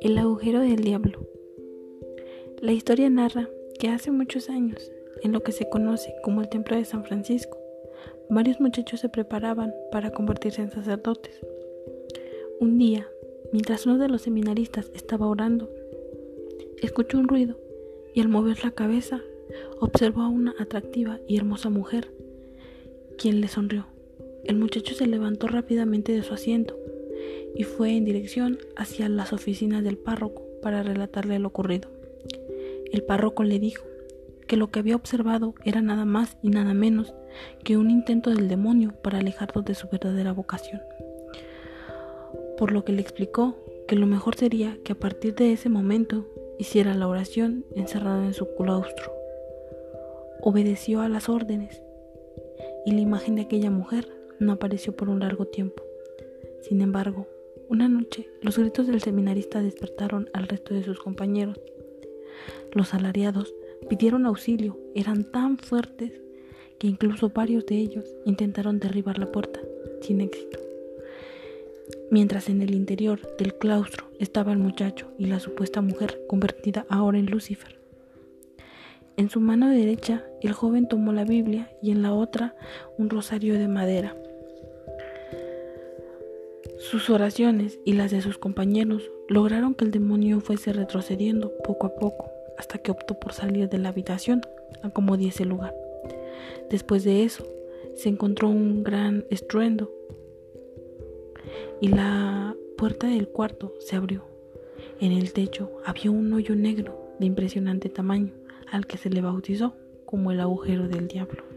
El agujero del diablo. La historia narra que hace muchos años, en lo que se conoce como el Templo de San Francisco, varios muchachos se preparaban para convertirse en sacerdotes. Un día, mientras uno de los seminaristas estaba orando, escuchó un ruido y al mover la cabeza observó a una atractiva y hermosa mujer, quien le sonrió. El muchacho se levantó rápidamente de su asiento y fue en dirección hacia las oficinas del párroco para relatarle lo ocurrido. El párroco le dijo que lo que había observado era nada más y nada menos que un intento del demonio para alejarlos de su verdadera vocación. Por lo que le explicó que lo mejor sería que a partir de ese momento hiciera la oración encerrado en su claustro. Obedeció a las órdenes y la imagen de aquella mujer no apareció por un largo tiempo. Sin embargo, una noche los gritos del seminarista despertaron al resto de sus compañeros. Los salariados pidieron auxilio, eran tan fuertes que incluso varios de ellos intentaron derribar la puerta, sin éxito. Mientras en el interior del claustro estaba el muchacho y la supuesta mujer convertida ahora en Lucifer. En su mano derecha el joven tomó la Biblia y en la otra un rosario de madera. Sus oraciones y las de sus compañeros lograron que el demonio fuese retrocediendo poco a poco hasta que optó por salir de la habitación a como diese lugar. Después de eso, se encontró un gran estruendo y la puerta del cuarto se abrió. En el techo había un hoyo negro de impresionante tamaño al que se le bautizó como el agujero del diablo.